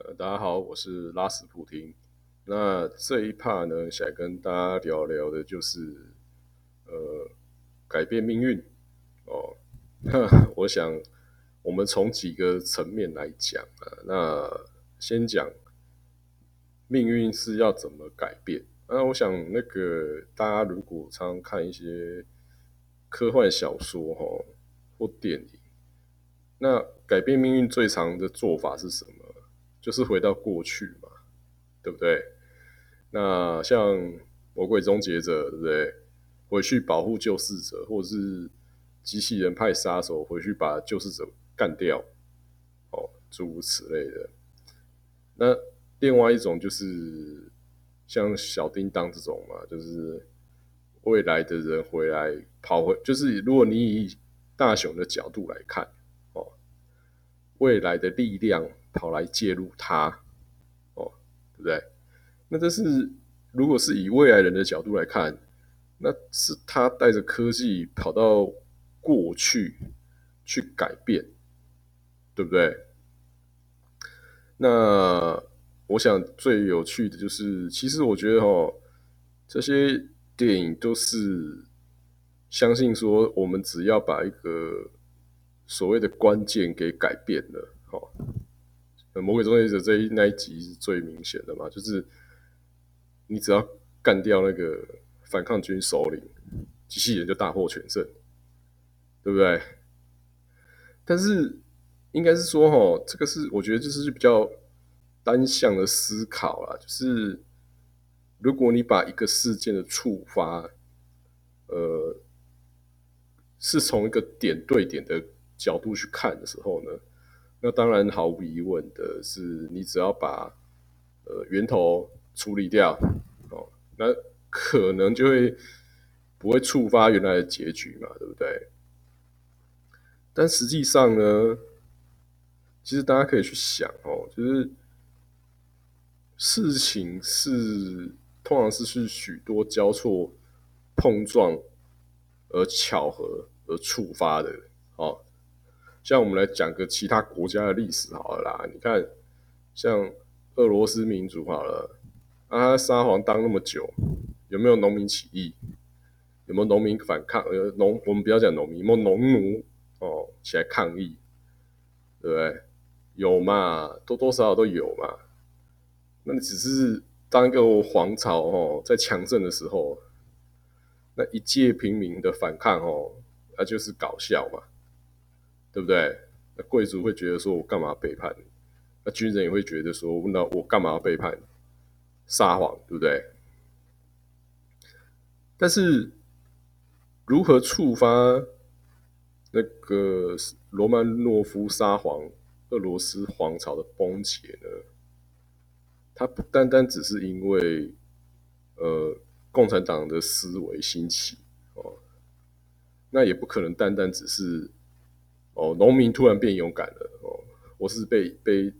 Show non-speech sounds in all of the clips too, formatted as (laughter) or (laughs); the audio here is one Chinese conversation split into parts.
呃，大家好，我是拉斯普廷。那这一 part 呢，想跟大家聊聊的就是呃改变命运哦。那 (laughs) 我想我们从几个层面来讲啊，那先讲命运是要怎么改变。那我想那个大家如果常看一些科幻小说哈或电影，那改变命运最常的做法是什么？就是回到过去嘛，对不对？那像《魔鬼终结者》，对不对？回去保护救世者，或者是机器人派杀手回去把救世者干掉，哦，诸如此类的。那另外一种就是像小叮当这种嘛，就是未来的人回来跑回，就是如果你以大雄的角度来看，哦，未来的力量。跑来介入他，哦，对不对？那这是如果是以未来人的角度来看，那是他带着科技跑到过去去改变，对不对？那我想最有趣的就是，其实我觉得哦，这些电影都是相信说，我们只要把一个所谓的关键给改变了，哦。魔鬼终结者这一那一集是最明显的嘛？就是你只要干掉那个反抗军首领，机器人就大获全胜，对不对？但是应该是说，哈，这个是我觉得就是比较单向的思考啦。就是如果你把一个事件的触发，呃，是从一个点对点的角度去看的时候呢？那当然，毫无疑问的是，你只要把呃源头处理掉哦，那可能就会不会触发原来的结局嘛，对不对？但实际上呢，其实大家可以去想哦，就是事情是通常是是许多交错碰撞而巧合而触发的哦。像我们来讲个其他国家的历史好了啦，你看，像俄罗斯民族好了，啊，沙皇当那么久，有没有农民起义？有没有农民反抗？有，农我们不要讲农民，有没有农奴哦起来抗议？对不对？有嘛，多多少少都有嘛。那你只是当一个皇朝哦在强盛的时候，那一介平民的反抗哦，那就是搞笑嘛。对不对？那贵族会觉得说：“我干嘛背叛你？”那军人也会觉得说：“那我干嘛要背叛？撒谎，对不对？”但是，如何触发那个罗曼诺夫沙皇、俄罗斯皇朝的崩解呢？它不单单只是因为呃共产党的思维兴起哦，那也不可能单单只是。哦，农民突然变勇敢了哦，我是被被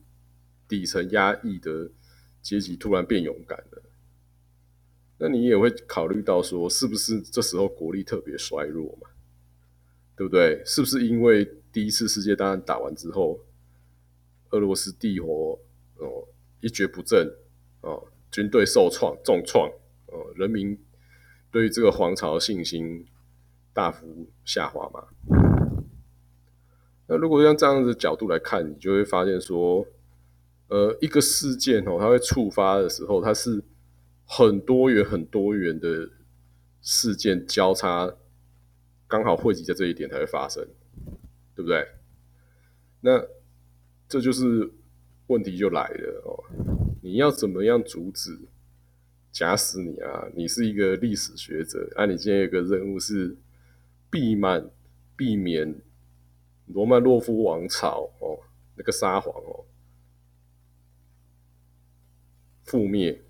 底层压抑的阶级突然变勇敢了。那你也会考虑到说，是不是这时候国力特别衰弱嘛？对不对？是不是因为第一次世界大战打完之后，俄罗斯帝国哦一蹶不振哦，军队受创重创哦，人民对于这个皇朝的信心大幅下滑嘛？那如果用这样的角度来看，你就会发现说，呃，一个事件哦，它会触发的时候，它是很多元、很多元的事件交叉，刚好汇集在这一点才会发生，对不对？那这就是问题就来了哦，你要怎么样阻止？假使你啊，你是一个历史学者，啊，你今天有个任务是避免避免。罗曼诺夫王朝哦，那个沙皇哦，覆灭。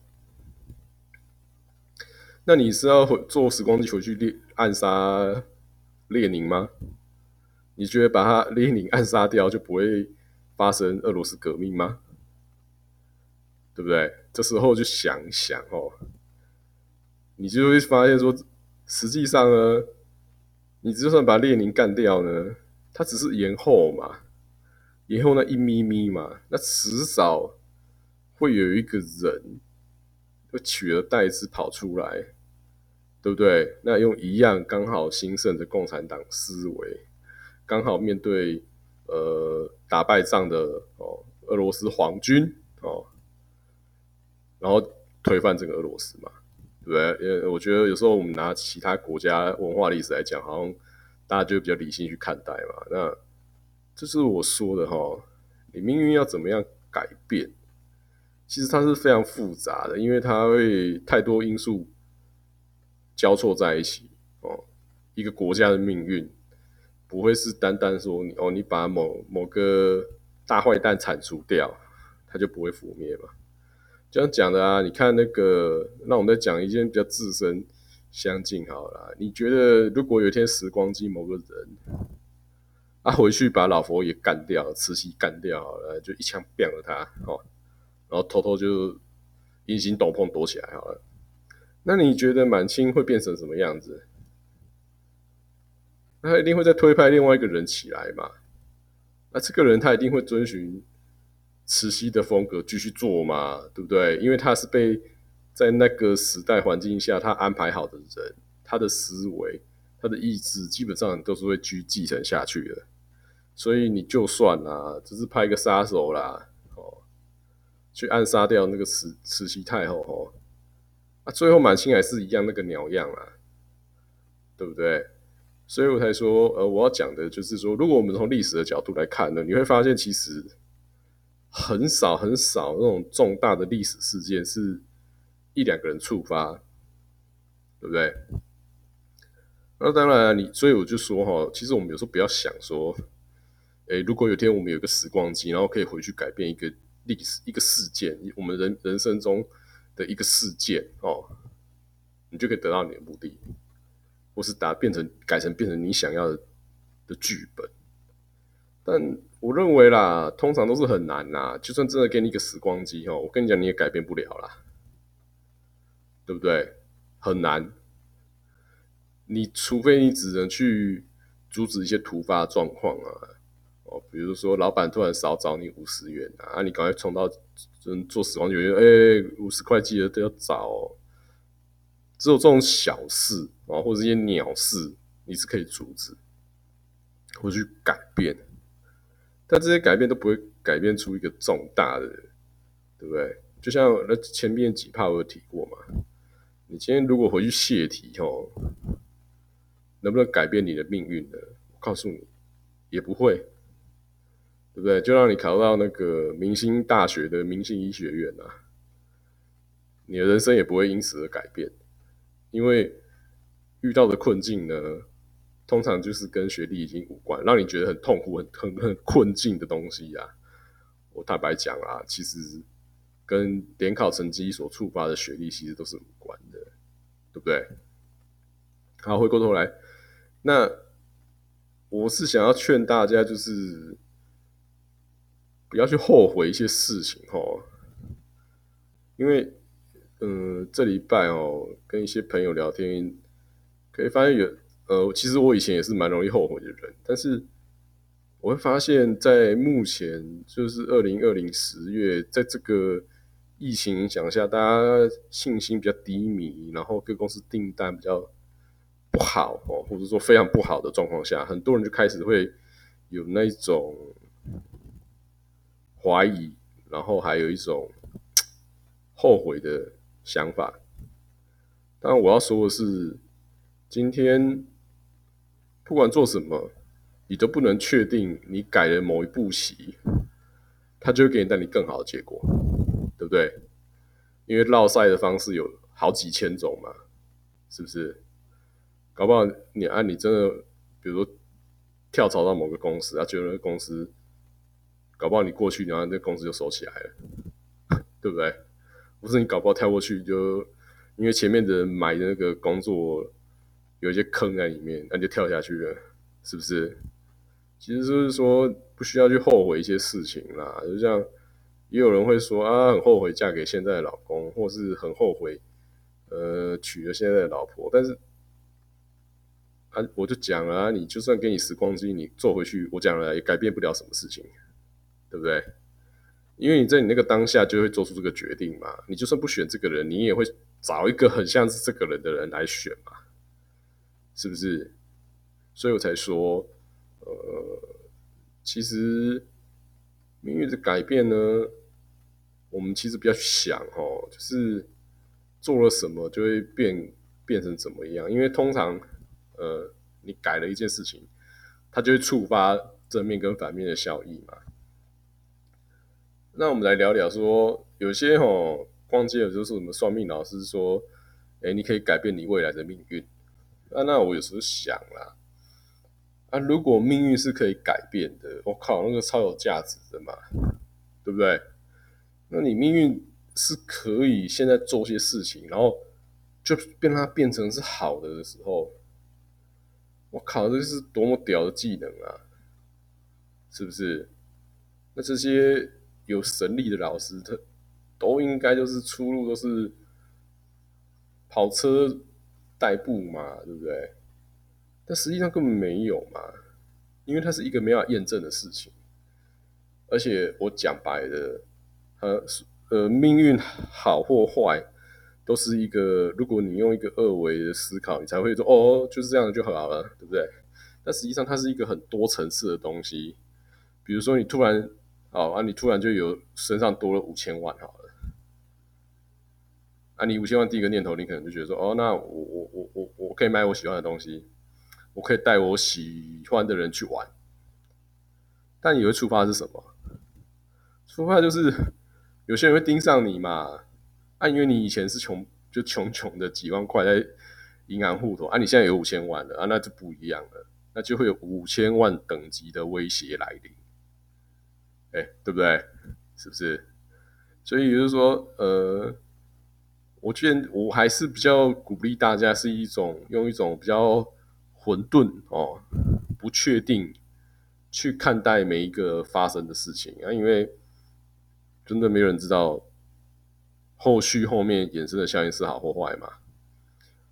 那你是要坐时光机回去列暗杀列宁吗？你觉得把他列宁暗杀掉就不会发生俄罗斯革命吗？对不对？这时候就想想哦，你就会发现说，实际上呢，你就算把列宁干掉呢。它只是延后嘛，延后那一咪咪嘛，那迟早会有一个人，会取而代之跑出来，对不对？那用一样刚好兴盛的共产党思维，刚好面对呃打败仗的哦俄罗斯皇军哦，然后推翻整个俄罗斯嘛，对不对？因为我觉得有时候我们拿其他国家文化历史来讲，好像大家就比较理性去看待嘛。那这是我说的哈，你命运要怎么样改变？其实它是非常复杂的，因为它会太多因素交错在一起哦。一个国家的命运不会是单单说你哦，你把某某个大坏蛋铲除掉，它就不会覆灭嘛。这样讲的啊，你看那个，那我们再讲一件比较自身相近好了。你觉得如果有一天时光机某个人啊 (laughs) 回去把老佛爷干掉，慈禧干掉了，就一枪毙了他哦。然后偷偷就隐形斗篷躲起来好了。那你觉得满清会变成什么样子？那他一定会再推派另外一个人起来嘛？那这个人他一定会遵循慈禧的风格继续做嘛？对不对？因为他是被在那个时代环境下他安排好的人，他的思维、他的意志基本上都是会继继承下去的。所以你就算啊，只是派一个杀手啦。哦去暗杀掉那个慈慈禧太后哦，啊，最后满清还是一样那个鸟样啊，对不对？所以我才说，呃，我要讲的就是说，如果我们从历史的角度来看呢，你会发现其实很少很少那种重大的历史事件是一两个人触发，对不对？那当然，你所以我就说哈，其实我们有时候不要想说，哎，如果有天我们有一个时光机，然后可以回去改变一个。历史一个事件，我们人人生中的一个事件哦，你就可以得到你的目的，或是打变成改成变成你想要的的剧本。但我认为啦，通常都是很难呐。就算真的给你一个时光机哦，我跟你讲，你也改变不了啦，对不对？很难。你除非你只能去阻止一些突发状况啊。哦，比如说老板突然少找你五十元啊，你赶快冲到嗯做时光机，哎，五十块记得都要找。只有这种小事啊，或者一些鸟事，你是可以阻止或去改变，但这些改变都不会改变出一个重大的，对不对？就像那前面几趴我有提过嘛，你今天如果回去泄题哦，能不能改变你的命运呢？我告诉你，也不会。对不对？就让你考到那个明星大学的明星医学院啊，你的人生也不会因此而改变，因为遇到的困境呢，通常就是跟学历已经无关，让你觉得很痛苦、很很很困境的东西啊。我坦白讲啊，其实跟联考成绩所触发的学历其实都是关的，对不对？好，回过头来，那我是想要劝大家，就是。不要去后悔一些事情哦，因为，嗯，这礼拜哦，跟一些朋友聊天，可以发现有，呃，其实我以前也是蛮容易后悔的人，但是我会发现，在目前就是二零二零十月，在这个疫情影响下，大家信心比较低迷，然后各公司订单比较不好哦，或者说非常不好的状况下，很多人就开始会有那种。怀疑，然后还有一种后悔的想法。当然，我要说的是，今天不管做什么，你都不能确定你改了某一步棋，他就会给你带你更好的结果，对？因为绕赛的方式有好几千种嘛，是不是？搞不好你按你真的，比如说跳槽到某个公司，啊，觉得那个公司。搞不好你过去，然后那公司就收起来了，(laughs) 对不对？不是你搞不好跳过去，就因为前面的人买的那个工作有一些坑在里面，那就跳下去了，是不是？其实就是说不需要去后悔一些事情啦。就像也有人会说啊，很后悔嫁给现在的老公，或是很后悔呃娶了现在的老婆。但是啊，我就讲了，你就算给你时光机，你坐回去，我讲了也改变不了什么事情。对不对？因为你在你那个当下就会做出这个决定嘛。你就算不选这个人，你也会找一个很像是这个人的人来选嘛，是不是？所以我才说，呃，其实命运的改变呢，我们其实不要去想哦，就是做了什么就会变变成怎么样，因为通常，呃，你改了一件事情，它就会触发正面跟反面的效益嘛。那我们来聊聊说，有些哦逛街的就是什么算命老师说，哎，你可以改变你未来的命运。啊，那我有时候想啦，啊，如果命运是可以改变的，我靠，那个超有价值的嘛，对不对？那你命运是可以现在做些事情，然后就变它变成是好的的时候，我靠，这是多么屌的技能啊！是不是？那这些。有神力的老师，他都应该就是出路都是跑车代步嘛，对不对？但实际上根本没有嘛，因为它是一个没法验证的事情。而且我讲白的，呃呃，命运好或坏，都是一个如果你用一个二维的思考，你才会说哦，就是这样就好了，对不对？但实际上它是一个很多层次的东西，比如说你突然。哦，啊，你突然就有身上多了五千万，好了，啊，你五千万第一个念头，你可能就觉得说，哦，那我我我我我可以买我喜欢的东西，我可以带我喜欢的人去玩，但你会触发是什么？触发就是有些人会盯上你嘛，啊，因为你以前是穷，就穷穷的几万块在银行户头，啊，你现在有五千万了，啊，那就不一样了，那就会有五千万等级的威胁来临。哎，对不对？是不是？所以就是说，呃，我觉得我还是比较鼓励大家是一种用一种比较混沌哦、不确定去看待每一个发生的事情啊，因为真的没有人知道后续后面衍生的效应是好或坏嘛。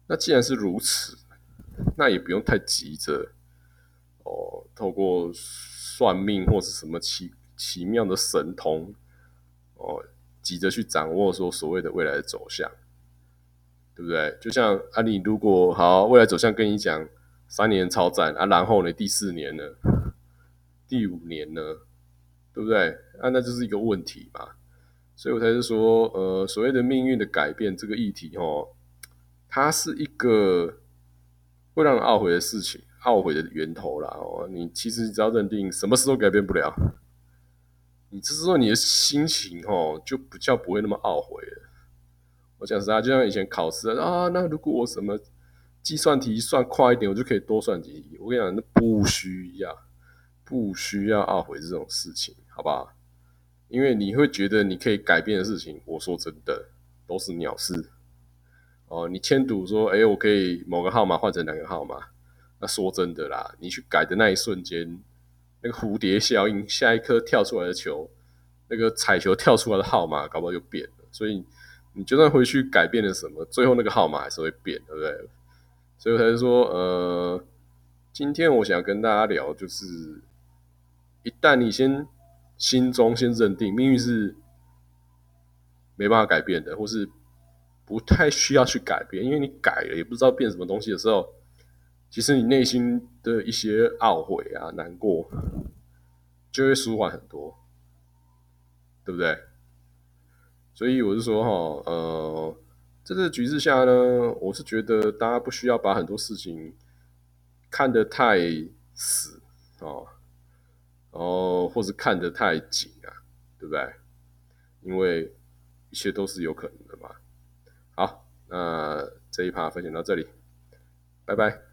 那既然是如此，那也不用太急着哦，透过算命或是什么奇。奇妙的神通哦，急着去掌握说所谓的未来的走向，对不对？就像啊，你如果好未来走向跟你讲三年超赞啊，然后呢第四年呢，第五年呢，对不对？啊，那就是一个问题嘛。所以我才是说，呃，所谓的命运的改变这个议题哦，它是一个会让人懊悔的事情，懊悔的源头啦。哦，你其实只要认定什么事都改变不了。你这时候你的心情哦，就比较不会那么懊悔了。我讲实话，就像以前考试啊，那如果我什么计算题算快一点，我就可以多算几题。我跟你讲，那不需要，不需要懊悔这种事情，好不好？因为你会觉得你可以改变的事情，我说真的都是鸟事。哦，你签赌说，哎，我可以某个号码换成两个号码，那说真的啦，你去改的那一瞬间。那个蝴蝶效应，下一颗跳出来的球，那个彩球跳出来的号码，搞不好就变了。所以你就算回去改变了什么，最后那个号码还是会变，对不对？所以我才是说，呃，今天我想跟大家聊，就是一旦你先心中先认定命运是没办法改变的，或是不太需要去改变，因为你改了也不知道变什么东西的时候。其实你内心的一些懊悔啊、难过，就会舒缓很多，对不对？所以我是说哈，呃，在这个局势下呢，我是觉得大家不需要把很多事情看得太死哦，然后或是看得太紧啊，对不对？因为一切都是有可能的嘛。好，那这一趴分享到这里，拜拜。